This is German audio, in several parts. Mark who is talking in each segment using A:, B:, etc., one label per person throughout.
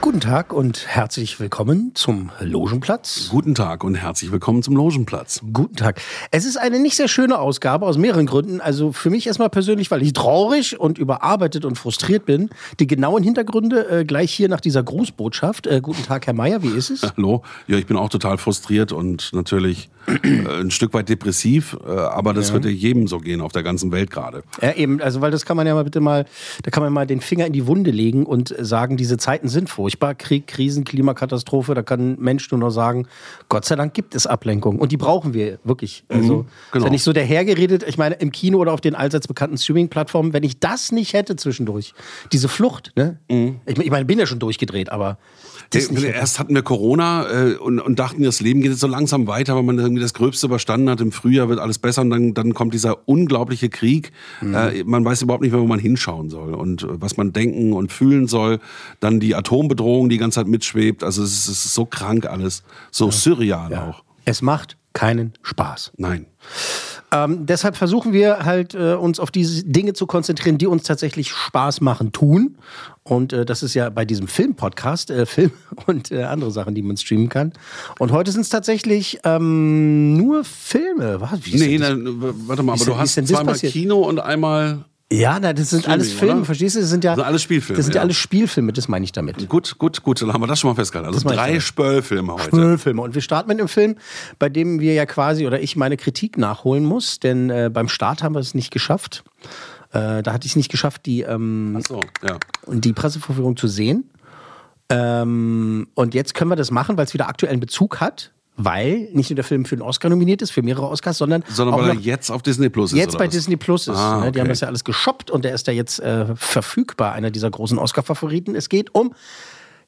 A: Guten Tag und herzlich willkommen zum Logenplatz.
B: Guten Tag und herzlich willkommen zum Logenplatz.
A: Guten Tag. Es ist eine nicht sehr schöne Ausgabe aus mehreren Gründen. Also für mich erstmal persönlich, weil ich traurig und überarbeitet und frustriert bin. Die genauen Hintergründe äh, gleich hier nach dieser Grußbotschaft. Äh, guten Tag, Herr Meier, wie ist es?
B: Hallo. Ja, ich bin auch total frustriert und natürlich äh, ein Stück weit depressiv, äh, aber das wird ja jedem so gehen auf der ganzen Welt gerade.
A: Ja, eben, also weil das kann man ja mal bitte mal, da kann man mal den Finger in die Wunde legen und sagen, diese Zeiten sind furchtbar. Krieg, Krisen, Klimakatastrophe, da kann ein Mensch nur noch sagen, Gott sei Dank gibt es Ablenkung. Und die brauchen wir wirklich. Also
B: genau.
A: ist ja nicht so dahergeredet, ich meine, im Kino oder auf den allseits bekannten Streaming-Plattformen, wenn ich das nicht hätte zwischendurch, diese Flucht, ne? Ich, ich meine, bin ja schon durchgedreht, aber das nicht hätte.
B: Erst hatten wir Corona äh, und, und dachten, das Leben geht jetzt so langsam weiter, weil man irgendwie das Gröbste überstanden hat. Im Frühjahr wird alles besser und dann, dann kommt dieser unglaubliche Krieg. Äh, man weiß überhaupt nicht mehr, wo man hinschauen soll und äh, was man denken und fühlen soll. Dann die Atombedrohung, die die ganze Zeit mitschwebt. Also es ist, es ist so krank alles, so surreal auch.
A: Es macht keinen Spaß.
B: Nein.
A: Ähm, deshalb versuchen wir halt, äh, uns auf diese Dinge zu konzentrieren, die uns tatsächlich Spaß machen, tun. Und äh, das ist ja bei diesem Film-Podcast, äh, Film und äh, andere Sachen, die man streamen kann. Und heute sind es tatsächlich ähm, nur Filme. Was? Wie
B: Nee, na, warte mal, aber du hast zweimal
A: passiert?
B: Kino und einmal
A: ja, na, das sind
B: Streaming,
A: alles Filme,
B: oder?
A: verstehst du? Das sind ja
B: Das sind alles Spielfilme,
A: Das sind ja
B: ja.
A: alles Spielfilme, das meine ich damit.
B: Gut, gut, gut, dann haben wir das schon mal festgehalten. Also drei. Spöllfilme heute.
A: Spöllfilme. Und wir starten mit einem Film, bei dem wir ja quasi, oder ich meine Kritik nachholen muss, denn äh, beim Start haben wir es nicht geschafft. Äh, da hatte ich es nicht geschafft, die, ähm,
B: so, ja.
A: die Pressevorführung zu sehen. Ähm, und jetzt können wir das machen, weil es wieder aktuellen Bezug hat, weil nicht nur der Film für den Oscar nominiert ist, für mehrere Oscars, sondern,
B: Sondern
A: auch
B: weil er jetzt auf Disney Plus ist.
A: jetzt bei
B: was?
A: Disney Plus ist.
B: Ah,
A: ne? Die haben
B: okay.
A: das ja alles geshoppt und der ist da jetzt äh, verfügbar, einer dieser großen Oscar-Favoriten. Es geht um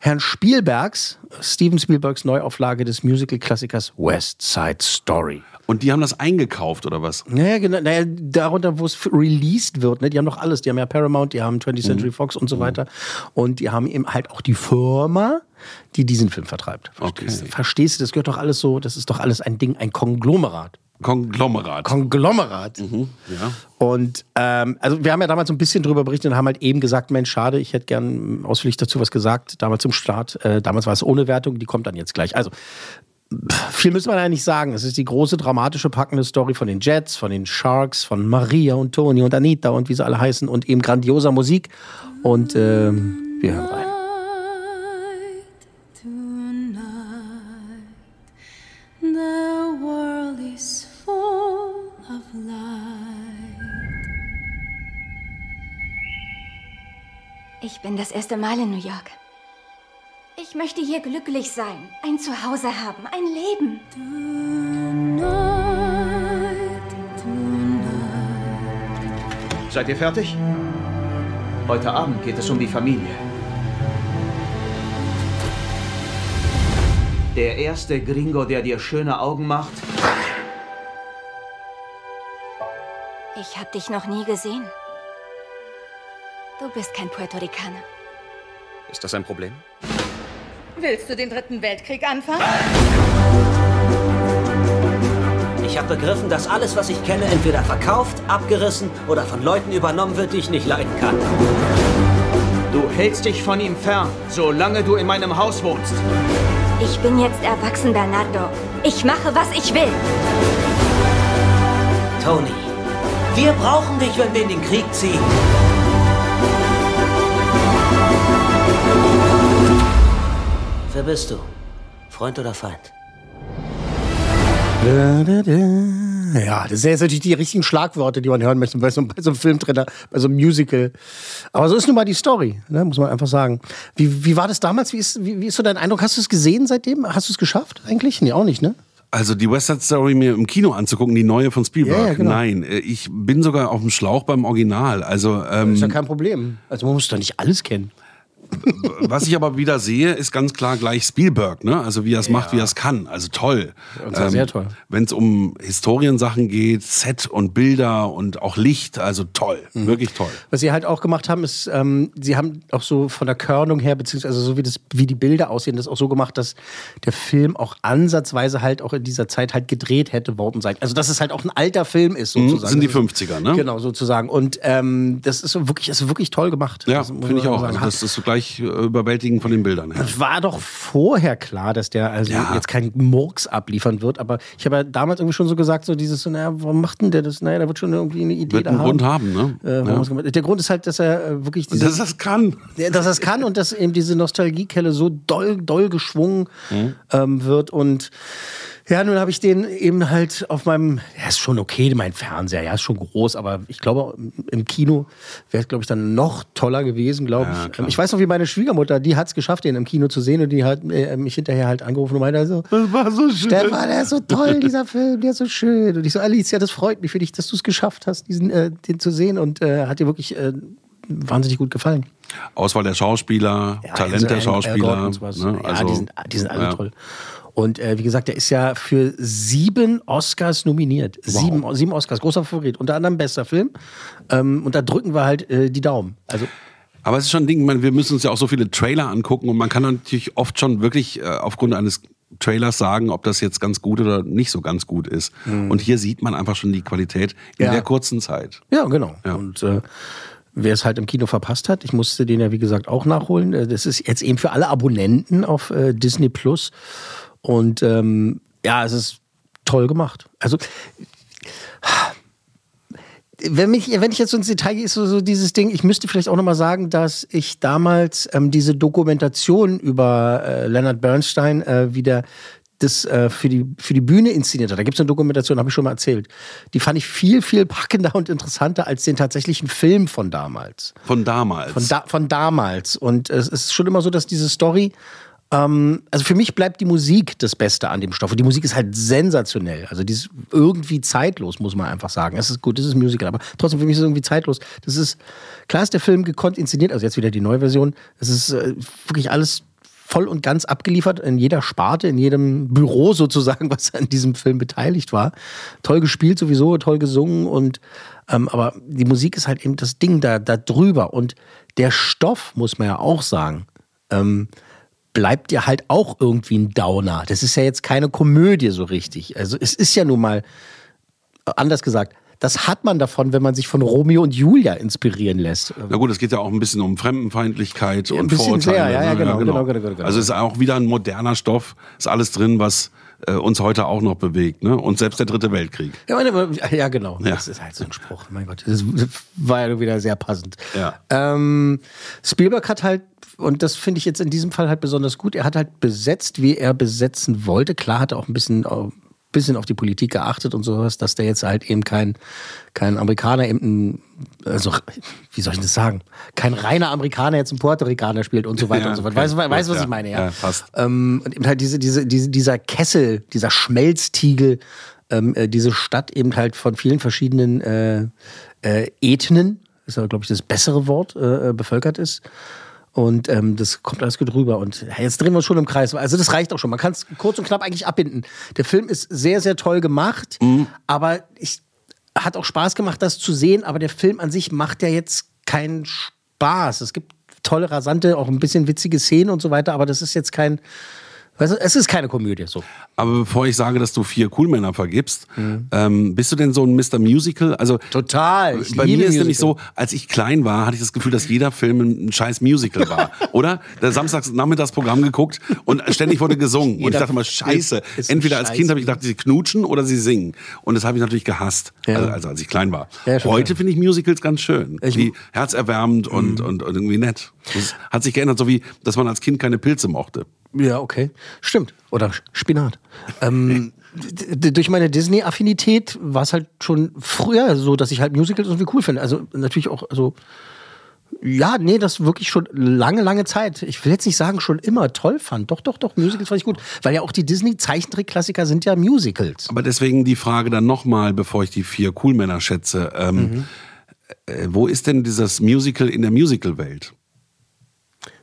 A: Herrn Spielbergs, Steven Spielbergs Neuauflage des Musical-Klassikers West Side Story.
B: Und die haben das eingekauft oder was?
A: Naja, genau, naja, darunter, wo es released wird, ne? die haben doch alles. Die haben ja Paramount, die haben 20th Century
B: Mhm.
A: Fox und so weiter. Und die haben eben halt auch die Firma, die diesen Film vertreibt. Verstehst,
B: Okay.
A: Verstehst du? Das gehört doch alles so, das ist doch alles ein Ding, ein Konglomerat.
B: Konglomerat.
A: Konglomerat.
B: ja.
A: Und ähm, also wir haben ja damals so ein bisschen drüber berichtet und haben halt eben gesagt, Mensch, schade, ich hätte gern ausführlich dazu was gesagt, damals zum Start. Äh, damals war es ohne Wertung, die kommt dann jetzt gleich. Also viel müssen wir da nicht sagen. Es ist die große, dramatische, packende Story von den Jets, von den Sharks, von Maria und Toni und Anita und wie sie alle heißen und eben grandioser Musik. Und ähm, wir hören rein.
C: Ich bin das erste Mal in New York. Ich möchte hier glücklich sein, ein Zuhause haben, ein Leben.
D: Seid ihr fertig? Heute Abend geht es um die Familie. Der erste Gringo, der dir schöne Augen macht,
C: Ich habe dich noch nie gesehen. Du bist kein Puerto Ricaner.
D: ist das ein Problem?
E: Willst du den dritten Weltkrieg anfangen?
F: Ich habe begriffen, dass alles, was ich kenne, entweder verkauft, abgerissen oder von Leuten übernommen wird, die ich nicht leiden kann.
D: Du hältst dich von ihm fern, solange du in meinem Haus wohnst.
C: Ich bin jetzt erwachsen, Bernardo. Ich mache, was ich will.
F: Tony, wir brauchen dich, wenn wir in den Krieg ziehen. Wer bist du? Freund oder Feind?
A: Da, da, da. Ja, das sind jetzt natürlich die richtigen Schlagworte, die man hören möchte bei so, bei so einem Filmtrainer, bei so einem Musical. Aber so ist nun mal die Story, ne, muss man einfach sagen. Wie, wie war das damals? Wie ist, wie, wie ist so dein Eindruck? Hast du es gesehen seitdem? Hast du es geschafft eigentlich? Nee, auch nicht, ne?
B: Also die West Side Story mir im Kino anzugucken, die neue von Spielberg.
A: Ja, ja, genau.
B: Nein, äh, ich bin sogar auf dem Schlauch beim Original. Also ähm,
A: ist ja kein Problem. Also man muss doch nicht alles kennen.
B: Was ich aber wieder sehe, ist ganz klar gleich Spielberg, ne? Also wie er es macht, wie er es kann. Also toll.
A: Und zwar sehr toll.
B: Wenn es um Historiensachen geht, Set und Bilder und auch Licht, also toll,
A: Mhm.
B: wirklich toll.
A: Was sie halt auch gemacht haben, ist, ähm, sie haben auch so von der Körnung her, beziehungsweise so wie, das, wie die Bilder aussehen, das auch so gemacht, dass der Film auch ansatzweise halt auch in dieser Zeit halt gedreht hätte worden sein. Also dass es halt auch ein alter Film ist,
B: Mhm,
A: sozusagen.
B: sind die
A: Das ist-
B: 50er, ne?
A: Genau, sozusagen. Und ähm, das ist wirklich, ist wirklich toll gemacht.
B: Ja, finde ich auch. Also das ist so gleich äh, überwältigend von den Bildern her.
A: Es war doch vorher klar, dass der also
B: Ja.
A: jetzt keinen Murks abliefern wird, aber ich habe ja damals irgendwie schon so gesagt, so dieses, so, naja, warum macht denn der das? Naja, der wird schon irgendwie eine Idee
B: Wird
A: da
B: einen
A: haben.
B: Grund haben, ne?
A: Äh,
B: Ja.
A: Der Grund ist halt, dass er äh, wirklich diese,
B: Dass er es kann.
A: Dass er es kann und dass eben diese Nostalgiekelle so doll, doll geschwungen
B: Mhm.
A: ähm, wird. Und ja, nun habe ich den eben halt auf meinem, ja, ist schon okay, mein Fernseher, ja, ist schon groß, aber ich glaube, im Kino wäre es, glaube ich, dann noch toller gewesen, glaube
B: Ja,
A: ich.
B: klar.
A: Ich weiß noch, wie meine Schwiegermutter, die hat es geschafft, den im Kino zu sehen und die hat äh, mich hinterher halt angerufen und meinte so,
B: Das war so schön.
A: Stefan, der ist so toll, dieser Film, der ist so schön. Und ich so, Alicia, das freut mich für dich, dass du es geschafft hast, diesen, äh, den zu sehen und äh, hat dir wirklich äh, wahnsinnig gut gefallen.
B: Auswahl der Schauspieler, Talent
A: also
B: der Schauspieler. Ne?
A: Ja, die sind, die sind alle
B: ja.
A: toll. Und äh, wie gesagt, der ist ja für sieben Oscars nominiert. Sieben, sieben Oscars, großer Favorit. Unter anderem bester Film. Ähm, und da drücken wir halt äh, die Daumen. Also
B: Aber es ist schon ein Ding, meine, wir müssen uns ja auch so viele Trailer angucken und man kann natürlich oft schon wirklich äh, aufgrund eines Trailers sagen, ob das jetzt ganz gut oder nicht so ganz gut ist. Und hier sieht man einfach schon die Qualität in
A: Ja.
B: der kurzen Zeit.
A: Ja, genau.
B: Ja.
A: Und äh, wer es halt im Kino verpasst hat, ich musste den ja wie gesagt auch nachholen. Äh, Das ist jetzt eben für alle Abonnenten auf äh, Disney Plus. Und ähm, ja, es ist toll gemacht. Also wenn, mich, wenn ich jetzt so ins Detail gehe, ist so, so dieses Ding, ich müsste vielleicht auch nochmal sagen, dass ich damals ähm, diese Dokumentation über äh, Leonard Bernstein äh, wieder das äh, für, die, für die Bühne inszeniert hat. Da gibt es eine Dokumentation, habe ich schon mal erzählt. Die fand ich viel, viel packender und interessanter als den tatsächlichen Film von damals.
B: Von damals.
A: Von, da, von damals. Und es ist schon immer so, dass diese Story, ähm, also für mich bleibt die Musik das Beste an dem Stoff. Und die Musik ist halt sensationell. Also die ist irgendwie zeitlos, muss man einfach sagen. Es ist gut, es ist Musical, aber trotzdem für mich ist es irgendwie zeitlos. Das ist, klar ist der Film gekonnt inszeniert, also jetzt wieder die neue Version. Es ist äh, wirklich alles voll und ganz abgeliefert in jeder Sparte, in jedem Büro sozusagen, was an diesem Film beteiligt war. Toll gespielt sowieso, toll gesungen und ähm, aber die Musik ist halt eben das Ding da, da drüber und der Stoff, muss man ja auch sagen, ähm, bleibt ja halt auch irgendwie ein Downer. Das ist ja jetzt keine Komödie so richtig. Also es ist ja nun mal, äh, anders gesagt, das hat man davon, wenn man sich von Romeo und Julia inspirieren lässt.
B: Na gut, es geht ja auch ein bisschen um Fremdenfeindlichkeit
A: ein
B: und Vorurteile.
A: sehr, ja, ja,
B: ne?
A: genau, genau, genau, genau.
B: Also ist auch wieder ein moderner Stoff, ist alles drin, was äh, uns heute auch noch bewegt. Ne? Und selbst der Dritte Weltkrieg.
A: Ja, meine, ja genau.
B: Ja.
A: Das ist halt so ein Spruch. Mein Gott, das war ja wieder sehr passend.
B: Ja.
A: Ähm, Spielberg hat halt, und das finde ich jetzt in diesem Fall halt besonders gut, er hat halt besetzt, wie er besetzen wollte. Klar hat er auch ein bisschen, äh, bisschen auf die Politik geachtet und sowas, dass der jetzt halt eben kein, kein Amerikaner eben ein, also, wie soll ich das sagen? Kein reiner Amerikaner jetzt ein Puerto Ricaner spielt und so weiter
B: Ja,
A: und so fort. Weißt du, weißt, du, was
B: Ja,
A: ich meine? Ja,
B: ja, passt.
A: Ähm, und eben halt diese, diese, diese, dieser Kessel, dieser Schmelztiegel, ähm, äh, diese Stadt eben halt von vielen verschiedenen äh, äh, Ethnen, ist aber, glaube ich, das bessere Wort, äh, äh, bevölkert ist. Und ähm, das kommt alles gut rüber. Und ja, jetzt drehen wir uns schon im Kreis. Also das reicht auch schon. Man kann es kurz und knapp eigentlich abbinden. Der Film ist sehr, sehr toll gemacht, aber ich hat auch Spaß gemacht, das zu sehen. Aber der Film an sich macht ja jetzt keinen Spaß. Es gibt tolle, rasante, auch ein bisschen witzige Szenen und so weiter, aber das ist jetzt kein, weißt du, es ist keine Komödie. So.
B: Aber bevor ich sage, dass du vier Coolmänner vergibst, ähm, bist du denn so ein Mr. Musical? Also
A: Total. Ich
B: bei mir ist nämlich so, als ich klein war, hatte ich das Gefühl, dass jeder Film ein scheiß Musical war, oder? Der samstags Nachmittagsprogramm geguckt und ständig wurde gesungen und ich dachte mal, Scheiße. Entweder als. Kind habe ich gedacht, sie knutschen oder sie singen und das habe ich natürlich gehasst,
A: Ja.
B: also, also als ich klein war.
A: Ja,
B: Heute finde ich Musicals ganz schön,
A: Ich-
B: die herzerwärmend und,
A: Mhm.
B: und, und irgendwie nett. Das hat sich geändert, so wie, dass man als Kind keine Pilze mochte.
A: Ja, okay. Stimmt. Oder Spinat. ähm, durch meine Disney-Affinität war es halt schon früher so, dass ich halt Musicals irgendwie cool finde. Also natürlich auch, also ja, nee, das wirklich schon lange, lange Zeit. Ich will jetzt nicht sagen, schon immer toll fand. Doch, doch, doch, Musicals fand ich gut. Weil ja auch die Disney-Zeichentrick-Klassiker sind ja Musicals.
B: Aber deswegen die Frage dann nochmal, bevor ich die vier Coolmänner schätze. Ähm, äh, wo ist denn dieses Musical in der Musical-Welt?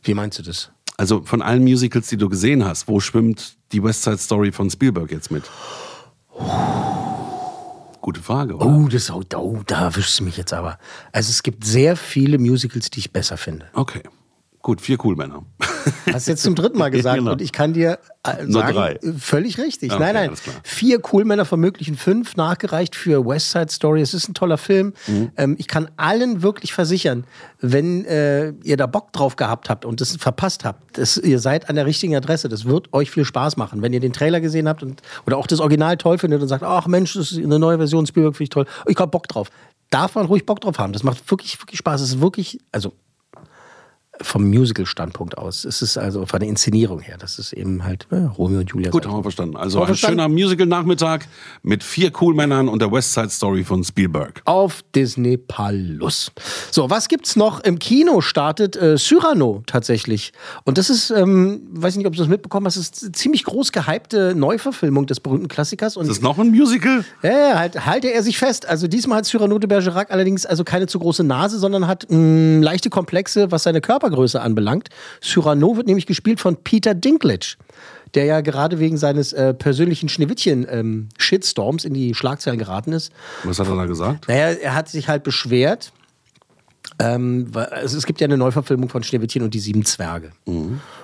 A: Wie meinst du das?
B: Also von allen Musicals, die du gesehen hast, wo schwimmt die West Side Story von Spielberg jetzt mit? Gute Frage, oder?
A: Oh, das, oh, oh, da erwischst du mich jetzt aber. Also es gibt sehr viele Musicals, die ich besser finde.
B: Okay. Gut, vier Coolmänner.
A: Hast du jetzt zum dritten Mal gesagt
B: Genau.
A: und ich kann dir äh,
B: Nur
A: sagen,
B: drei.
A: äh, völlig richtig.
B: Okay,
A: nein, nein. Vier Coolmänner von möglichen fünf nachgereicht für West Side Story. Es ist ein toller Film.
B: Mhm.
A: Ähm, ich kann allen wirklich versichern, wenn äh, ihr da Bock drauf gehabt habt und das verpasst habt, dass ihr seid an der richtigen Adresse. Das wird euch viel Spaß machen. Wenn ihr den Trailer gesehen habt und, oder auch das Original toll findet und sagt, ach Mensch, das ist eine neue Version Spielberg, finde ich toll. Ich hab Bock drauf. Darf man ruhig Bock drauf haben. Das macht wirklich, wirklich Spaß. Es ist wirklich, also vom Musical-Standpunkt aus. Es ist also von der Inszenierung her. Das ist eben halt äh, Romeo und Julia.
B: Gut, haben wir verstanden. Also ein
A: verstanden?
B: schöner Musical-Nachmittag mit vier Coolmännern und der West Side Story von Spielberg.
A: auf Disney Plus. So, was gibt's noch? Im Kino startet äh, Cyrano tatsächlich. Und das ist, ähm, weiß nicht, ob du das mitbekommen hast, das ist eine ziemlich groß gehypte Neuverfilmung des berühmten Klassikers. Und
B: Ist das noch ein Musical?
A: ja, ja, halt, halte er sich fest. Also diesmal hat Cyrano de Bergerac allerdings also keine zu große Nase, sondern hat mh, leichte Komplexe, was seine Körpergröße anbelangt. Cyrano wird nämlich gespielt von Peter Dinklage, der ja gerade wegen seines äh, persönlichen Schneewittchen-Shitstorms in die Schlagzeilen geraten ist.
B: Was hat er da gesagt?
A: Naja, er hat sich halt beschwert. Ähm, also es gibt ja eine Neuverfilmung von Schneewittchen und die sieben Zwerge.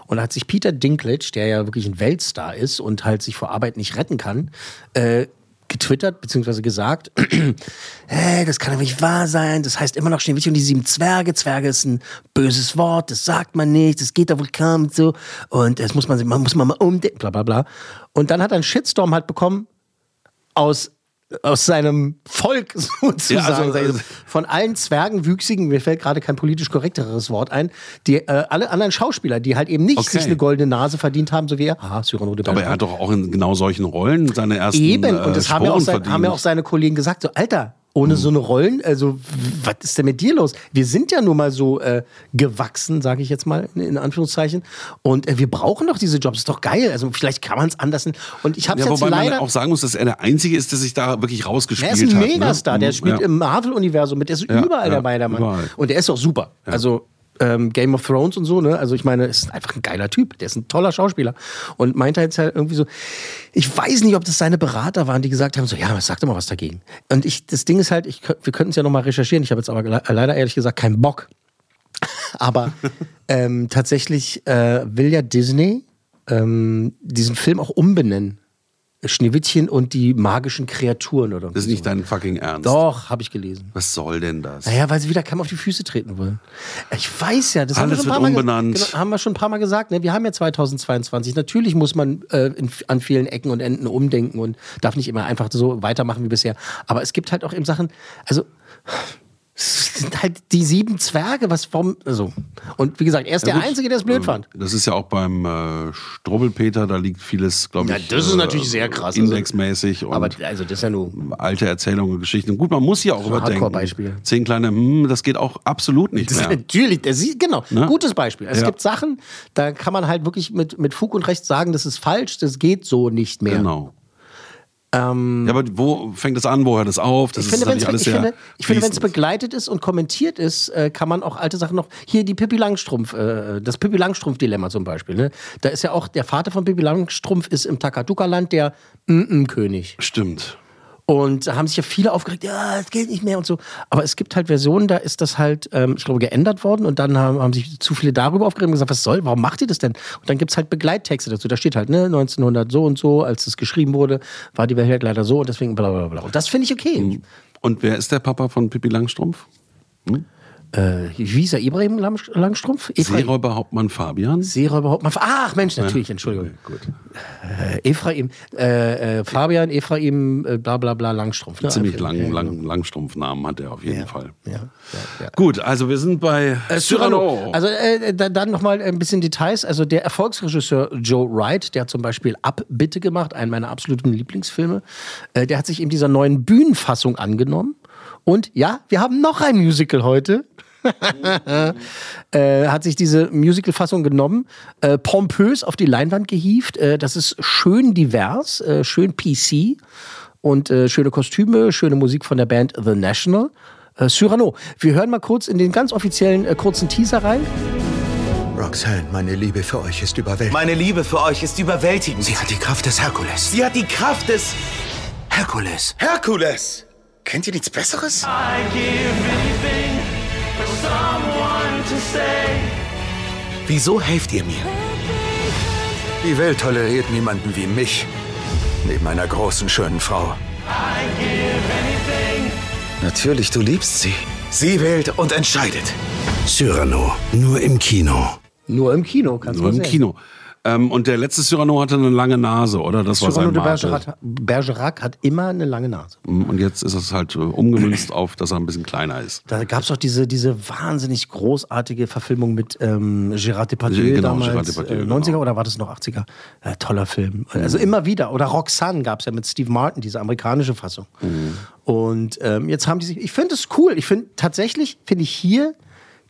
A: Und da hat sich Peter Dinklage, der ja wirklich ein Weltstar ist und halt sich vor Arbeit nicht retten kann, äh, getwittert bzw. gesagt, hey, das kann doch nicht wahr sein, das heißt immer noch Schneewittchen und die sieben Zwerge, Zwerge ist ein böses Wort, das sagt man nicht, das geht doch wohl kaum und so und das muss man, man muss man mal umdenken, bla bla bla. Und dann hat er einen Shitstorm halt bekommen aus aus seinem Volk sozusagen,
B: Ja, also, äh,
A: von allen Zwergenwüchsigen, mir fällt gerade kein politisch korrekteres Wort ein, die äh, alle anderen Schauspieler, die halt eben nicht
B: Okay.
A: sich eine goldene Nase verdient haben, so wie er. Aha, Cyrano de
B: Aber
A: Bergerac.
B: er hat doch auch in genau solchen Rollen seine ersten
A: Eben,
B: äh,
A: und das haben ja, auch sein, haben ja auch seine Kollegen gesagt, so, Alter, ohne so eine Rollen, also was ist denn mit dir los? Wir sind ja nun mal so äh, gewachsen, sage ich jetzt mal in, Anführungszeichen. Und äh, wir brauchen doch diese Jobs, ist doch geil. Also vielleicht kann man es anders. Und ich habe
B: ja,
A: jetzt
B: wobei
A: leider...
B: man auch sagen muss, dass er der Einzige ist, der sich da wirklich
A: er
B: rausgespielt
A: ist ein
B: hat.
A: Megastar,
B: ne?
A: der spielt
B: ja.
A: im Marvel-Universum mit, der ist
B: Ja,
A: überall dabei, der Mann.
B: überall.
A: Und der ist auch super. Also ähm, Game of Thrones und so, ne? Also ich meine, ist einfach ein geiler Typ. Der ist ein toller Schauspieler. Und meinte jetzt halt irgendwie so, ich weiß nicht, ob das seine Berater waren, die gesagt haben, so, ja, sag doch mal was dagegen. Und ich, das Ding ist halt, ich, wir könnten es ja nochmal recherchieren. Ich habe jetzt aber le- leider ehrlich gesagt keinen Bock. Aber ähm, tatsächlich äh, will ja Disney ähm, diesen Film auch umbenennen. Schneewittchen und die magischen Kreaturen oder
B: Das ist nicht dein fucking Ernst.
A: Doch, habe ich gelesen.
B: Was soll denn das?
A: Naja, weil sie wieder keinem auf die Füße treten wollen. Ich weiß ja, das haben wir,
B: Alles
A: schon ein paar
B: wird
A: Mal,
B: umbenannt.
A: Genau, haben wir schon ein paar Mal gesagt. Ne? Wir haben ja 2022. Natürlich muss man äh, in, an vielen Ecken und Enden umdenken und darf nicht immer einfach so weitermachen wie bisher. Aber es gibt halt auch eben Sachen, also es sind halt die sieben Zwerge, was vom, also. Und wie gesagt, er ist
B: Ja,
A: der
B: gut.
A: Einzige, der es blöd
B: Ähm,
A: fand.
B: Das ist ja auch beim äh, Strubbelpeter, da liegt vieles, glaube
A: Ja,
B: ich.
A: das ist natürlich sehr krass, also-
B: Indexmäßig und
A: Aber also das ist ja nur
B: alte Erzählungen und Geschichten. Gut, man muss ja auch überdenken.
A: Hardcore-Beispiel.
B: Zehn kleine, hm, das geht auch absolut nicht
A: Das ist
B: mehr.
A: natürlich, der sieht, genau,
B: Ne?
A: gutes Beispiel. Es
B: Ja.
A: gibt Sachen, da kann man halt wirklich mit, mit Fug und Recht sagen, das ist falsch, das geht so nicht mehr.
B: Genau. Ja, aber wo fängt das an, wo hört es auf? Das
A: Ich finde,
B: ist
A: wenn es ich finde, begleitet ist und kommentiert ist, äh, kann man auch alte Sachen noch. Hier die Pippi Langstrumpf, äh, das Pippi Langstrumpf-Dilemma zum Beispiel. Ne? Da ist ja auch der Vater von Pippi Langstrumpf ist im Takatuka-Land der Mm-Mm-König.
B: Stimmt.
A: Und da haben sich ja viele aufgeregt, ja, es geht nicht mehr und so. Aber es gibt halt Versionen, da ist das halt, ähm, ich glaube, geändert worden und dann haben, haben sich zu viele darüber aufgeregt und gesagt, was soll, warum macht ihr das denn? Und dann gibt's halt Begleittexte dazu. Da steht halt, ne, 1900 so und so, als es geschrieben wurde, war die Welt leider so und deswegen bla bla bla. Und das finde ich okay.
B: Und wer ist der Papa von Pippi Langstrumpf?
A: Äh, wie hieß er? Ibrahim Langstrumpf? Ephraim-
B: Seeräuberhauptmann Fabian.
A: Seeräuber Hauptmann. Ach Mensch, natürlich, Entschuldigung.
B: Gut.
A: Äh, Ephraim, äh, äh, Fabian, Ephraim, äh, bla bla bla, Langstrumpf. Ne?
B: Ziemlich lang,
A: ja,
B: lang, Langstrumpfnamen hat er auf jeden
A: Ja.
B: Fall.
A: Ja, ja, ja.
B: Gut, also wir sind bei
A: Äh, Cyrano. Also äh, da, dann nochmal ein bisschen Details. Also der Erfolgsregisseur Joe Wright, der hat zum Beispiel Ab Bitte gemacht, einen meiner absoluten Lieblingsfilme. Äh, der hat sich eben dieser neuen Bühnenfassung angenommen. Und ja, wir haben noch ein Musical heute. äh, hat sich diese Musical-Fassung genommen, äh, pompös auf die Leinwand gehievt. Äh, das ist schön divers, äh, schön PC und äh, schöne Kostüme, schöne Musik von der Band The National. Äh, Cyrano. Wir hören mal kurz in den ganz offiziellen äh, kurzen Teaser rein.
G: Roxanne, meine Liebe für euch ist überwältigend.
H: Meine Liebe für euch ist überwältigend.
G: Sie hat die Kraft des Herkules.
H: Sie hat die Kraft des
G: Herkules.
H: Herkules.
G: Kennt ihr nichts Besseres?
H: Wieso helft ihr mir?
G: Die Welt toleriert niemanden wie mich. Neben einer großen, schönen Frau.
H: Natürlich, du liebst sie. Sie wählt und entscheidet.
G: Cyrano, nur im Kino.
A: Nur im Kino, kannst
B: Nur
A: du
B: im
A: sehen.
B: Kino. Ähm, und der letzte Cyrano hatte eine lange Nase, oder? Das war
A: Cyrano
B: sein
A: de. Bergerac, Bergerac hat immer eine lange Nase.
B: Mhm, Und jetzt ist es halt äh, umgemünzt auf, dass er ein bisschen kleiner ist.
A: Da gab es doch diese, diese wahnsinnig großartige Verfilmung mit ähm, Gérard Depardieu
B: Genau,
A: damals,
B: Gérard Depardieu,
A: äh,
B: genau.
A: 90er oder war das noch 80er? Ja, toller Film. Also immer wieder. Oder Roxanne gab es ja mit Steve Martin, diese amerikanische Fassung.
B: Mhm.
A: Und ähm, jetzt haben die sich, ich finde es cool. Ich finde tatsächlich, finde ich hier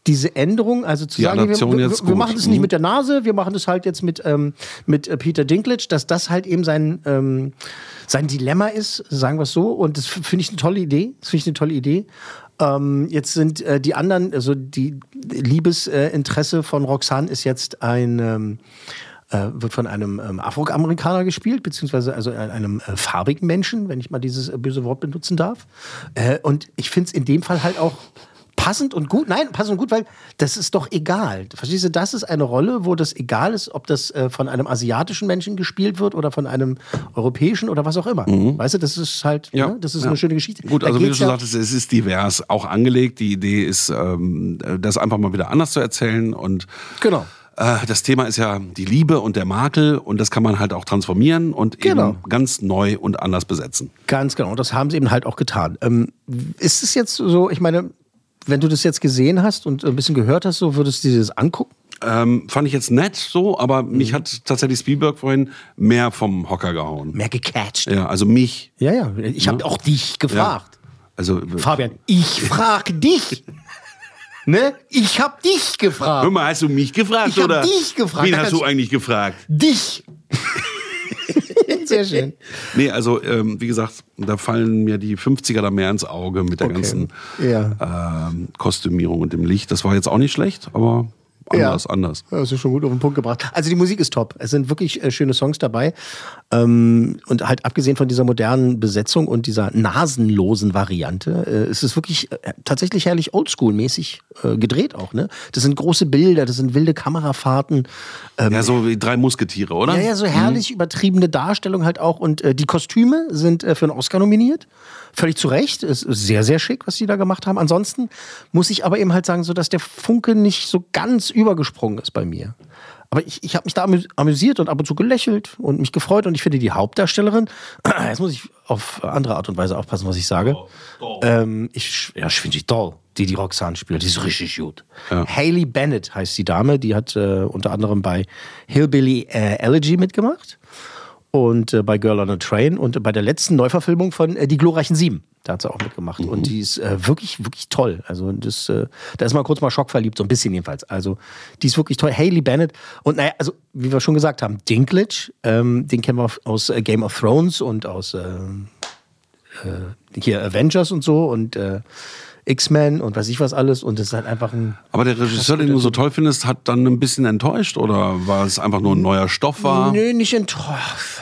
A: diese Änderung, also zu
B: Die
A: sagen, wir, wir, wir machen es nicht
B: Mhm.
A: mit der Nase, wir machen es halt jetzt mit, ähm, mit äh, Peter Dinklage, dass das halt eben sein, ähm, sein Dilemma ist, sagen wir es so. Und das finde ich eine tolle Idee. Das finde ich eine tolle Idee. Ähm, jetzt sind äh, die anderen, also die Liebesinteresse äh, von Roxanne ist jetzt ein ähm, äh, wird von einem ähm, Afroamerikaner gespielt, beziehungsweise also ein- einem äh, farbigen Menschen, wenn ich mal dieses äh, böse Wort benutzen darf. Äh, und ich finde es in dem Fall halt auch passend und gut. Nein, passend und gut, weil das ist doch egal. Verstehst du, das ist eine Rolle, wo das egal ist, ob das äh, von einem asiatischen Menschen gespielt wird oder von einem europäischen oder was auch immer. Weißt du, das ist halt, ne? das ist
B: Mhm. ja.
A: eine schöne Geschichte.
B: Gut,
A: Da
B: also wie du schon
A: ja-
B: sagtest, es ist divers auch angelegt. Die Idee ist, ähm, das einfach mal wieder anders zu erzählen. Und
A: Genau.
B: äh, das Thema ist ja die Liebe und der Makel. Und das kann man halt auch transformieren und
A: Genau.
B: eben ganz neu und anders besetzen.
A: Ganz genau, das haben sie eben halt auch getan. Ähm, ist es jetzt so, ich meine, wenn du das jetzt gesehen hast und ein bisschen gehört hast, so würdest du dir das angucken?
B: Ähm, fand ich jetzt nett so, aber
A: Mhm.
B: mich hat tatsächlich Spielberg vorhin mehr vom Hocker gehauen.
A: Mehr gecatcht.
B: Ja, also mich.
A: Ja, ja, ich habe
B: Ja.
A: auch dich gefragt.
B: Also
A: Fabian, ich frag dich. ne? Ich hab dich gefragt.
B: Hör mal, hast du mich gefragt
A: Ich hab
B: oder?
A: dich gefragt.
B: Wen hast du eigentlich gefragt?
A: Dich. Sehr schön.
B: Nee, also ähm, wie gesagt, da fallen mir die 50er da mehr ins Auge mit der
A: Okay.
B: ganzen
A: Ja.
B: ähm, Kostümierung und dem Licht. Das war jetzt auch nicht schlecht, aber anders, anders.
A: Ja, das ist schon gut auf den Punkt gebracht. Also die Musik ist top. Es sind wirklich äh, schöne Songs dabei. Ähm, und halt abgesehen von dieser modernen Besetzung und dieser nasenlosen Variante, äh, ist es wirklich äh, tatsächlich herrlich Oldschool-mäßig äh, gedreht auch. Ne? Das sind große Bilder, das sind wilde Kamerafahrten. Ähm,
B: Ja, so wie drei Musketiere, oder?
A: Ja, ja, so herrlich übertriebene Darstellung halt auch. Und äh, die Kostüme sind äh, für einen Oscar nominiert. Völlig zu Recht. Ist sehr, sehr schick, was die da gemacht haben. Ansonsten muss ich aber eben halt sagen, so dass der Funke nicht so ganz übergesprungen ist bei mir. Aber ich, ich habe mich da amü- amüsiert und ab und zu gelächelt und mich gefreut. Und ich finde die Hauptdarstellerin, jetzt muss ich auf andere Art und Weise aufpassen, was ich sage. Ähm, ich, ja, ich finde die toll, die die Roxanne spielt. Die ist richtig gut. Hayley Bennett heißt die Dame. Die hat äh, unter anderem bei Hillbilly äh, Elegy mitgemacht und äh, bei Girl on a Train und bei der letzten Neuverfilmung von äh, Die glorreichen Sieben. Da hat sie auch mitgemacht. Und die ist äh, wirklich, wirklich toll. Also das, äh, da ist man kurz mal schockverliebt, so ein bisschen jedenfalls. Also die ist wirklich toll. Hayley Bennett. Und naja, also wie wir schon gesagt haben, Dinklage, ähm, den kennen wir aus äh, Game of Thrones und aus ähm, äh, hier Avengers und so und äh, X-Men und weiß ich was alles. Und das ist halt einfach ein
B: Aber der Regisseur, den du so toll findest, hat dann ein bisschen enttäuscht oder war es einfach nur ein neuer Stoff war?
A: Nö, nicht enttäuscht.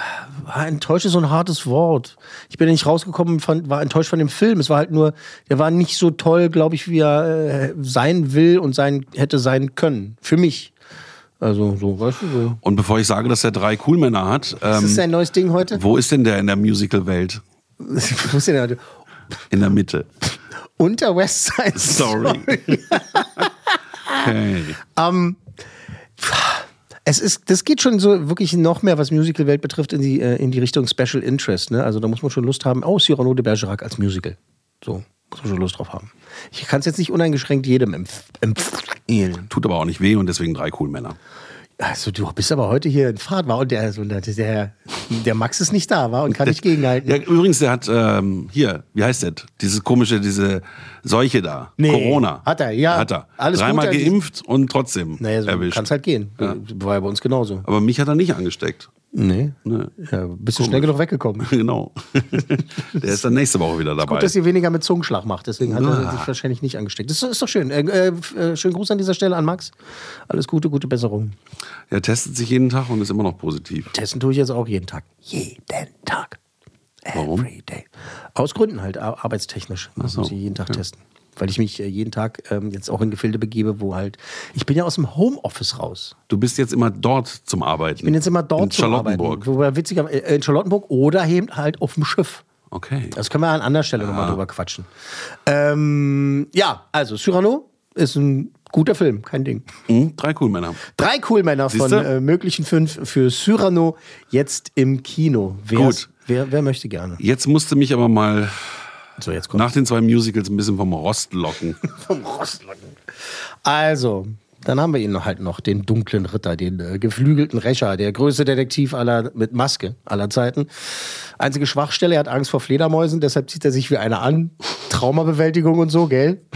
A: Enttäuscht ist so ein hartes Wort. Ich bin nicht rausgekommen, von, war enttäuscht von dem Film. Es war halt nur, der war nicht so toll, glaube ich, wie er äh, sein will und sein hätte sein können. Für mich. Also so, weißt du so.
B: Und bevor ich sage, dass er drei Coolmänner hat,
A: Das
B: ähm,
A: ist sein neues Ding heute.
B: wo ist denn der in der Musical-Welt?
A: Wo ist der denn heute?
B: In der Mitte.
A: Unter West Side
B: Story. Okay.
A: Ähm, es ist, das geht schon so wirklich noch mehr, was Musical-Welt betrifft, in die, äh, in die Richtung Special Interest. Ne? Also da muss man schon Lust haben, oh, Cyrano de Bergerac als Musical. So, muss man schon Lust drauf haben. Ich kann es jetzt nicht uneingeschränkt jedem empf empfehlen.
B: Tut aber auch nicht weh und deswegen drei cool Männer.
A: Also du bist aber heute hier in Fahrt, war und der, der, der, Max ist nicht da, war und kann nicht gegenhalten.
B: Ja, übrigens, der hat ähm, hier, wie heißt das? Diese komische, diese Seuche da.
A: Nee,
B: Corona.
A: hat er, ja.
B: Hat er.
A: Alles
B: Dreimal geimpft und trotzdem
A: Naja, so
B: erwischt.
A: kann es halt gehen.
B: Ja.
A: War ja bei uns genauso.
B: Aber mich hat er nicht angesteckt.
A: Nee.
B: Nee.
A: Ja, bist du schnell genug weggekommen.
B: Genau. der ist dann nächste Woche wieder dabei.
A: Gut, dass ihr weniger mit Zungenschlag macht, deswegen hat er
B: Ah.
A: sich wahrscheinlich nicht angesteckt. Das ist, ist doch schön. Äh, äh, äh, schönen Gruß an dieser Stelle an Max. Alles Gute, gute Besserung.
B: Er testet sich jeden Tag und ist immer noch positiv.
A: Testen tue ich jetzt auch jeden Tag. Jeden Tag.
B: Warum?
A: Every day. Aus Gründen halt, ar- arbeitstechnisch. Das
B: so,
A: ich jeden Tag
B: ja.
A: testen. Weil ich mich äh, jeden Tag ähm, jetzt auch in Gefilde begebe, wo halt. Ich bin ja aus dem Homeoffice raus.
B: Du bist jetzt immer dort zum Arbeiten.
A: Ich bin jetzt immer dort
B: In
A: zum
B: Charlottenburg.
A: Arbeiten. Wobei witziger, äh, in Charlottenburg oder eben halt auf dem Schiff.
B: Okay.
A: Das können wir an anderer Stelle nochmal drüber quatschen. Ähm, ja, also Cyrano ist ein guter Film, kein Ding.
B: Mhm, drei cool Männer.
A: Drei Coolmänner von
B: Siehste?
A: äh, möglichen fünf für Cyrano jetzt im Kino. Wer,
B: Gut.
A: Wer, wer möchte gerne?
B: Jetzt musste mich aber mal
A: So, jetzt kommt
B: nach den zwei Musicals ein bisschen vom Rost locken.
A: vom Rostlocken. Also, dann haben wir ihn halt noch, den dunklen Ritter, den äh, geflügelten Rächer, der größte Detektiv aller mit Maske aller Zeiten. Einzige Schwachstelle, er hat Angst vor Fledermäusen, deshalb zieht er sich wie einer an. Traumabewältigung und so, gell?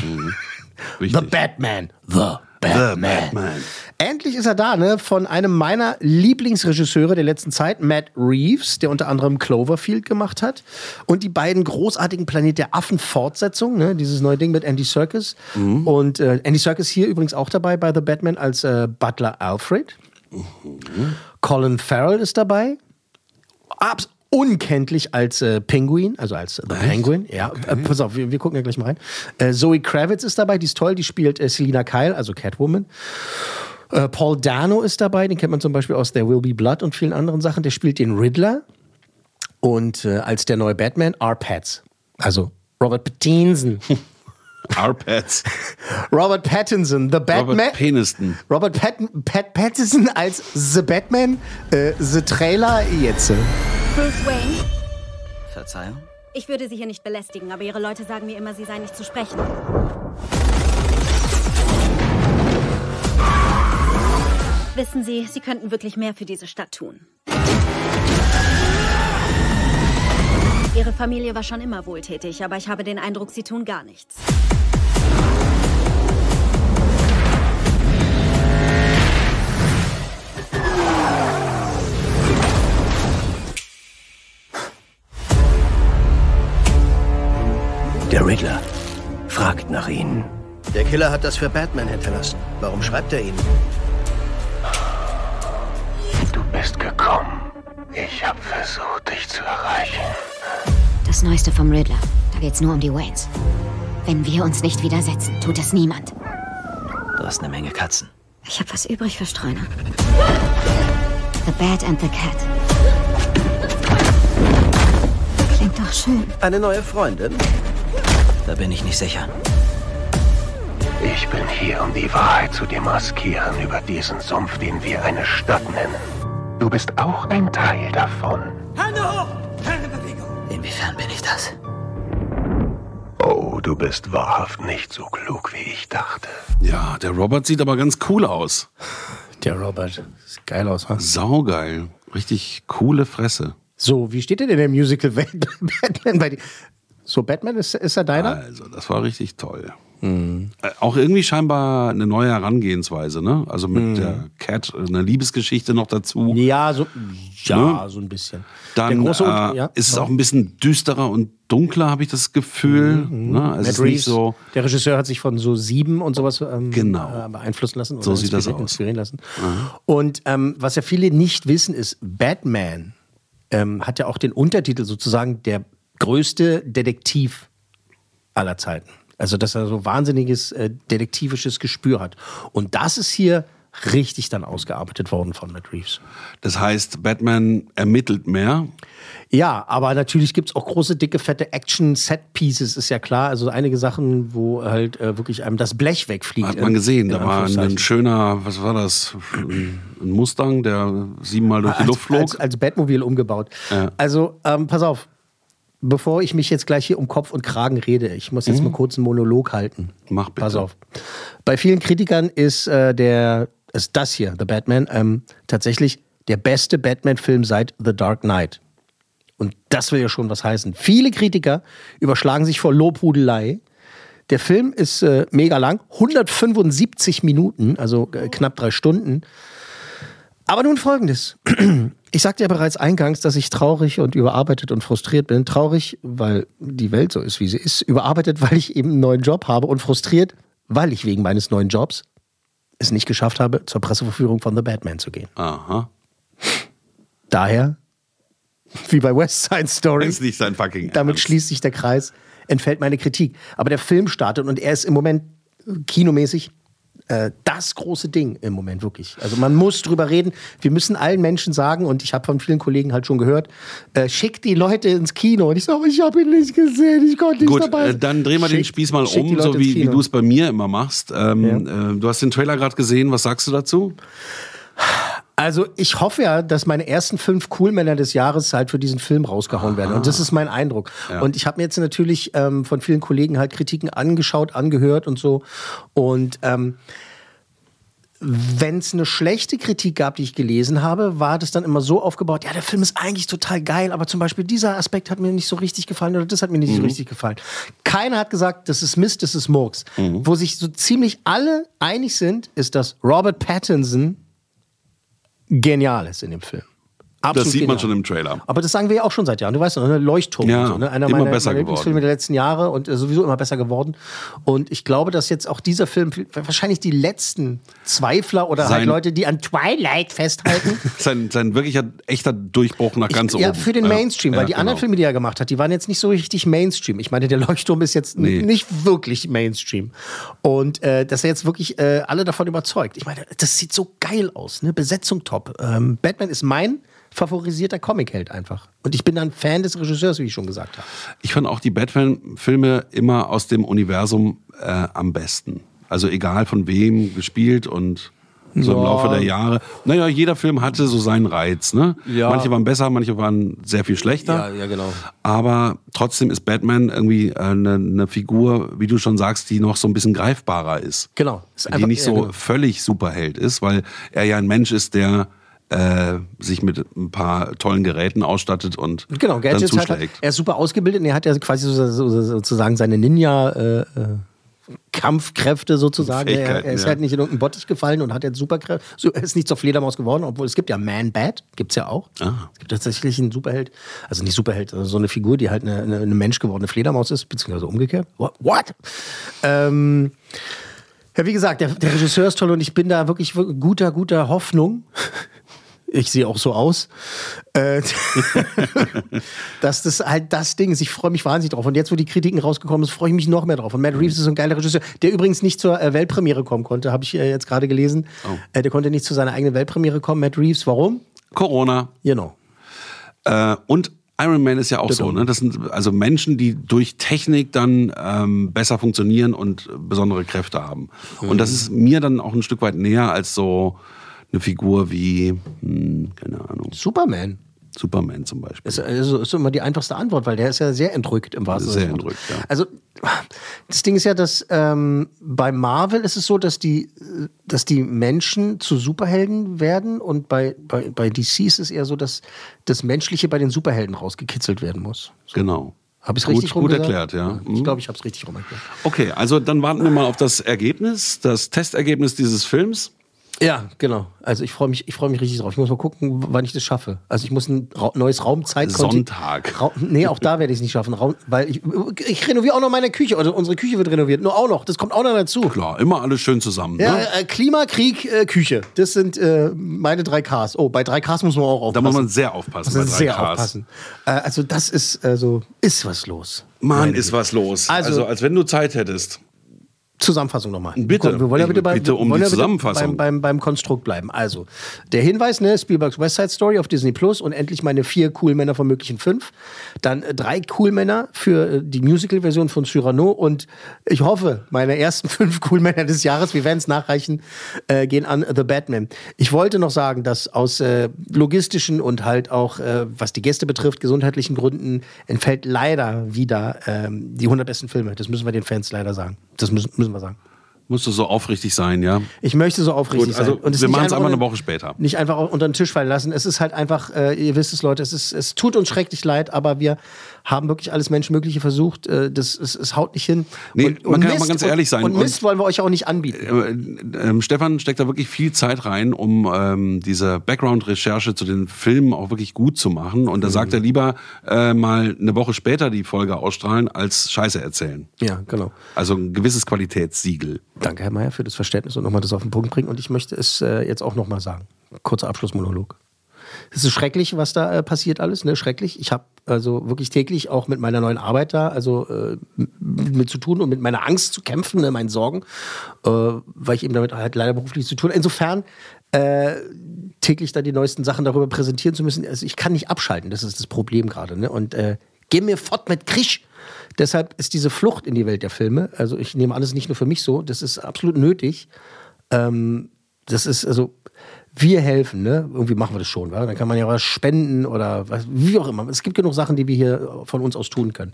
A: The
B: Richtig.
A: Batman. The Batman.
B: Batman.
A: Endlich ist er da, ne? Von einem meiner Lieblingsregisseure der letzten Zeit, Matt Reeves, der unter anderem Cloverfield gemacht hat. Und die beiden großartigen Planet der Affen-Fortsetzungen, ne? Dieses neue Ding mit Andy Serkis. Und äh, Andy Serkis hier übrigens auch dabei bei The Batman als äh, Butler Alfred. Colin Farrell ist dabei. Abs unkenntlich als äh, Penguin, also als The Penguin. Ja, äh, pass auf, wir, wir gucken ja gleich mal rein. Äh, Zoe Kravitz ist dabei, die ist toll, die spielt äh, Selina Kyle, also Catwoman. Äh, Paul Dano ist dabei, den kennt man zum Beispiel aus There Will Be Blood und vielen anderen Sachen. Der spielt den Riddler. Und äh, als der neue Batman, R. Pats. Also Robert Pattinson.
B: R-Pads.
A: Robert Pattinson, The Batman.
B: Robert Peniston.
A: Robert Pat Pat Pattinson als The Batman. Äh, The Trailer jetzt.
I: Bruce Wayne,
F: Verzeihung?
I: ich würde Sie hier nicht belästigen, aber Ihre Leute sagen mir immer, Sie seien nicht zu sprechen. Wissen Sie, Sie könnten wirklich mehr für diese Stadt tun. Ihre Familie war schon immer wohltätig, aber ich habe den Eindruck, Sie tun gar nichts.
J: Der Riddler fragt nach Ihnen. Der Killer hat das für Batman hinterlassen. Warum schreibt er Ihnen?
K: Du bist gekommen. Ich habe versucht, dich zu erreichen.
C: Das Neueste vom Riddler. Da geht's nur um die Waynes. Wenn wir uns nicht widersetzen, tut es niemand.
F: Du hast eine Menge Katzen.
C: Ich habe was übrig für Streuner. The Bat and the Cat. Klingt doch schön.
J: Eine neue Freundin?
F: Da bin ich nicht sicher.
K: Ich bin hier, um die Wahrheit zu demaskieren über diesen Sumpf, den wir eine Stadt nennen. Du bist auch ein Teil davon.
F: Hände hoch! Inwiefern bin ich das?
K: Oh, du bist wahrhaft nicht so klug, wie ich dachte.
B: Ja, der Robert sieht aber ganz cool aus.
A: Der Robert. Sieht geil aus, was?
B: Saugeil. Richtig coole Fresse.
A: So, wie steht denn in der Musical-Welt Batman bei dir? So, Batman, ist, ist er deiner?
B: Also, das war richtig toll. Äh, Auch irgendwie scheinbar eine neue Herangehensweise, ne? Also mit
A: Mhm.
B: der Cat, eine Liebesgeschichte noch dazu.
A: Ja, so, ja,
B: Ne?
A: so ein bisschen.
B: Dann
A: große
B: äh,
A: ja,
B: ist es
A: ja.
B: auch ein bisschen düsterer und dunkler, habe ich das Gefühl. Ne? Also es ist nicht
A: Reeves,
B: so.
A: der Regisseur hat sich von so sieben und sowas ähm,
B: Genau.
A: äh, beeinflussen lassen.
B: So
A: oder
B: sieht das aus.
A: Inspirieren lassen. Und ähm, was ja viele nicht wissen, ist, Batman ähm, hat ja auch den Untertitel sozusagen der größte Detektiv aller Zeiten. Also, dass er so wahnsinniges äh, detektivisches Gespür hat. Und das ist hier richtig dann ausgearbeitet worden von Matt Reeves.
B: Das heißt, Batman ermittelt mehr.
A: Ja, aber natürlich gibt es auch große, dicke, fette Action-Set-Pieces, ist ja klar. Also einige Sachen, wo halt äh, wirklich einem das Blech wegfliegt.
B: Hat man
A: in-
B: gesehen.
A: in
B: Da war ein, schöner, was war das? Ein ein Mustang, der siebenmal durch die
A: als,
B: Luft flog.
A: Als, als Batmobil umgebaut.
B: Ja.
A: Also, ähm, pass auf. Bevor ich mich jetzt gleich hier um Kopf und Kragen rede, ich muss jetzt mal kurz einen Monolog halten.
B: Mhm. Mach bitte.
A: Pass auf. Bei vielen Kritikern ist äh, der, ist das hier, The Batman, ähm, tatsächlich der beste Batman-Film seit The Dark Knight. Und das will ja schon was heißen. Viele Kritiker überschlagen sich vor Lobhudelei. Der Film ist äh, mega lang, 175 Minuten, also äh, knapp drei Stunden. Aber nun folgendes. Ich sagte ja bereits eingangs, dass ich traurig und überarbeitet und frustriert bin. Traurig, weil die Welt so ist, wie sie ist. Überarbeitet, weil ich eben einen neuen Job habe. Und frustriert, weil ich wegen meines neuen Jobs es nicht geschafft habe, zur Presseverführung von The Batman zu gehen.
B: Aha.
A: Daher, wie bei West Side Story,
B: Ist nicht sein fucking
A: damit
B: Ernst.
A: schließt sich der Kreis, entfällt meine Kritik. Aber der Film startet und er ist im Moment kinomäßig äh, das große Ding im Moment wirklich. Also man muss drüber reden. Wir müssen allen Menschen sagen, und ich habe von vielen Kollegen halt schon gehört, äh, schickt die Leute ins Kino. Und ich sage, ich habe ihn nicht gesehen, ich konnte nicht
B: Gut,
A: dabei
B: äh,
A: sein.
B: dann drehen wir den Spieß mal um, so wie, wie du es bei mir immer machst. Ähm, äh, du hast den Trailer gerade gesehen, was sagst du dazu?
A: Also ich hoffe ja, dass meine ersten fünf Coolmänner des Jahres halt für diesen Film rausgehauen werden. Und das ist mein Eindruck.
B: Ja.
A: Und ich habe mir jetzt natürlich ähm, von vielen Kollegen halt Kritiken angeschaut, angehört und so. Und ähm, wenn es eine schlechte Kritik gab, die ich gelesen habe, war das dann immer so aufgebaut, ja, der Film ist eigentlich total geil, aber zum Beispiel dieser Aspekt hat mir nicht so richtig gefallen oder das hat mir nicht so
B: Mhm.
A: richtig gefallen. Keiner hat gesagt, das ist Mist, das ist Murks.
B: Mhm.
A: Wo sich so ziemlich alle einig sind, ist, dass Robert Pattinson genial ist in dem Film.
B: Das sieht man
A: genial.
B: schon im Trailer.
A: Aber das sagen wir ja auch schon seit Jahren. Du weißt ne? Leuchtturm.
B: Ja,
A: so, ne? Einer
B: immer
A: meiner,
B: besser
A: meiner. Lieblingsfilme der letzten Jahre und äh, sowieso immer besser geworden. Und ich glaube, dass jetzt auch dieser Film wahrscheinlich die letzten Zweifler oder halt
B: Sein-
A: Leute, die an Twilight festhalten.
B: Sein, sein wirklicher, echter Durchbruch nach ganz
A: ja,
B: oben.
A: für den
B: Ja.
A: Mainstream, weil
B: Ja,
A: die anderen
B: genau.
A: Filme, die er gemacht hat, die waren jetzt nicht so richtig Mainstream. Ich meine, der Leuchtturm ist jetzt
B: Nee.
A: nicht wirklich Mainstream. Und äh, dass er jetzt wirklich äh, alle davon überzeugt. Ich meine, das sieht so geil aus, ne? Besetzung top. Ähm, Batman ist mein favorisierter Comicheld einfach. Und ich bin dann Fan des Regisseurs, wie ich schon gesagt habe.
B: Ich fand auch die Batman-Filme immer aus dem Universum äh, am besten. Also egal von wem gespielt und so im
A: Ja.
B: Laufe der Jahre. Naja, jeder Film hatte so seinen Reiz. Ne?
A: Ja.
B: Manche waren besser, manche waren sehr viel schlechter.
A: ja, genau.
B: Aber trotzdem ist Batman irgendwie äh, eine, eine Figur, wie du schon sagst, die noch so ein bisschen greifbarer ist.
A: Genau. Ist
B: Die
A: einfach-
B: nicht
A: ja,
B: so
A: genau.
B: völlig Superheld ist, weil er ja ein Mensch ist, der äh, sich mit ein paar tollen Geräten ausstattet und
A: Genau,
B: dann
A: Gadgets halt,
B: zuschlägt.
A: er ist super ausgebildet und er hat ja quasi so, so, so, sozusagen seine Ninja äh, äh, Kampfkräfte sozusagen. Er, er ist
B: ja.
A: halt nicht in irgendeinen Bottich gefallen und hat jetzt Superkräfte. So, er ist nicht zur Fledermaus geworden, obwohl es gibt ja Man-Bat, gibt's ja auch.
B: Ah.
A: Es gibt tatsächlich einen Superheld, also nicht Superheld, also so eine Figur, die halt eine, eine, eine Mensch gewordene Fledermaus ist, beziehungsweise umgekehrt. What? What? Ähm, ja, wie gesagt, der, der Regisseur ist toll und ich bin da wirklich guter, guter Hoffnung. Ich sehe auch so aus. Äh, dass das halt das Ding ist. Ich freue mich wahnsinnig drauf. Und jetzt, wo die Kritiken rausgekommen sind, freue ich mich noch mehr drauf. Und Matt Reeves ist so ein geiler Regisseur, der übrigens nicht zur äh, Weltpremiere kommen konnte, habe ich äh, jetzt gerade gelesen.
B: Oh.
A: Äh, der konnte nicht zu seiner eigenen Weltpremiere kommen. Matt Reeves, warum?
B: Corona.
A: Genau.
B: Äh, und Iron Man ist ja auch so, ne? Das sind also Menschen, die durch Technik dann ähm, besser funktionieren und besondere Kräfte haben. Und das ist mir dann auch ein Stück weit näher als so eine Figur wie, hm, keine Ahnung.
A: Superman.
B: Superman zum Beispiel.
A: Das ist, also, ist immer die einfachste Antwort, weil der ist ja sehr entrückt im wahrsten
B: Sehr
A: Sinne Wortes.
B: entrückt, ja.
A: Also das Ding ist ja, dass ähm, bei Marvel ist es so, dass die, dass die Menschen zu Superhelden werden und bei, bei, bei DC ist es eher so, dass das Menschliche bei den Superhelden rausgekitzelt werden muss.
B: Genau.
A: Habe ich es
B: Gut-
A: richtig
B: gut
A: rum gesagt?
B: erklärt, ja.
A: Ich
B: Mhm.
A: glaube, ich habe es richtig rum erklärt.
B: Okay, also dann warten wir mal auf das Ergebnis, das Testergebnis dieses Films.
A: Ja, genau. Also ich freue mich, ich freue mich richtig drauf. Ich muss mal gucken, wann ich das schaffe. Also ich muss ein Ra neues Raumzeit
B: Sonntag.
A: Ra nee, auch da werde ich es nicht schaffen, Raum, weil ich, ich renoviere auch noch meine Küche. Oder unsere Küche wird renoviert. Nur auch noch. Das kommt auch noch dazu.
B: Klar, immer alles schön zusammen.
A: Ja,
B: ne?
A: äh, Klima, Krieg, äh, Küche. Das sind äh, meine drei Ks. Oh, bei drei Ks muss man auch aufpassen.
B: Da muss man sehr aufpassen
A: Also
B: bei drei
A: sehr
B: Ks.
A: aufpassen. Äh, also das ist also ist was los.
B: Mann, ist was los.
A: Also-
B: Also, als wenn du Zeit hättest.
A: Zusammenfassung nochmal.
B: Bitte.
A: Wir wollen ja bitte, bei,
B: Bitte um die
A: ja
B: Zusammenfassung.
A: Beim, beim, beim Konstrukt bleiben. Also, der Hinweis, ne, Spielbergs West Side Story auf Disney Plus und endlich meine vier Coolmänner von möglichen fünf. Dann äh, drei Coolmänner für äh, die Musical-Version von Cyrano und ich hoffe, meine ersten fünf Coolmänner des Jahres, wir werden es nachreichen, äh, gehen an The Batman. Ich wollte noch sagen, dass aus äh, logistischen und halt auch, äh, was die Gäste betrifft, gesundheitlichen Gründen entfällt leider wieder ähm, die 100 besten Filme. Das müssen wir den Fans leider sagen. Das müssen, müssen wir sagen.
B: Musst du so aufrichtig sein, ja?
A: Ich möchte so aufrichtig
B: Gut, also
A: sein. es
B: wir machen es einfach eine Woche später.
A: Nicht einfach unter den Tisch fallen lassen. Es ist halt einfach, äh, ihr wisst es, Leute, es, ist, es tut uns schrecklich leid, aber wir haben wirklich alles Menschenmögliche versucht. Äh, das, es, es haut nicht hin.
B: Nee, man kann ja mal ganz ehrlich sein.
A: Und, und
B: Und-
A: Mist wollen wir euch auch nicht anbieten.
B: Äh, ähm, Stefan steckt da wirklich viel Zeit rein, um ähm, diese Background-Recherche zu den Filmen auch wirklich gut zu machen.
A: Mhm.
B: Und da sagt er lieber äh, mal eine Woche später die Folge ausstrahlen, als Scheiße erzählen.
A: Ja, genau.
B: Also ein gewisses Qualitätssiegel.
A: Danke, Herr Mayer, für das Verständnis und nochmal das auf den Punkt bringen. Und ich möchte es äh, jetzt auch nochmal sagen. Kurzer Abschlussmonolog. Es ist schrecklich, was da äh, passiert alles, ne? Schrecklich. Ich habe also wirklich täglich auch mit meiner neuen Arbeit da, also äh, mit zu tun und mit meiner Angst zu kämpfen, ne, meinen Sorgen, äh, weil ich eben damit halt leider beruflich zu tun. Insofern äh, täglich da die neuesten Sachen darüber präsentieren zu müssen. Also ich kann nicht abschalten, das ist das Problem gerade. Ne? Und äh, geh mir fort mit Krisch. Deshalb ist diese Flucht in die Welt der Filme, also ich nehme alles nicht nur für mich so, das ist absolut nötig. Ähm, das ist also, wir helfen, ne? Irgendwie machen wir das schon, wa? Dann kann man ja was spenden oder was, wie auch immer. Es gibt genug Sachen, die wir hier von uns aus tun können.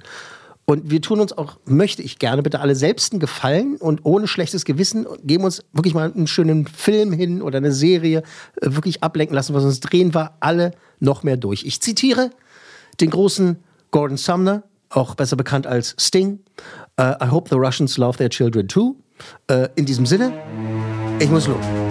A: Und wir tun uns auch, möchte ich gerne bitte alle selbst einen Gefallen und ohne schlechtes Gewissen geben uns wirklich mal einen schönen Film hin oder eine Serie, äh, wirklich ablenken lassen, was uns drehen wir alle noch mehr durch. Ich zitiere den großen Gordon Sumner, auch besser bekannt als Sting. Äh, I hope the Russians love their children too. Äh, in diesem Sinne, ich muss los.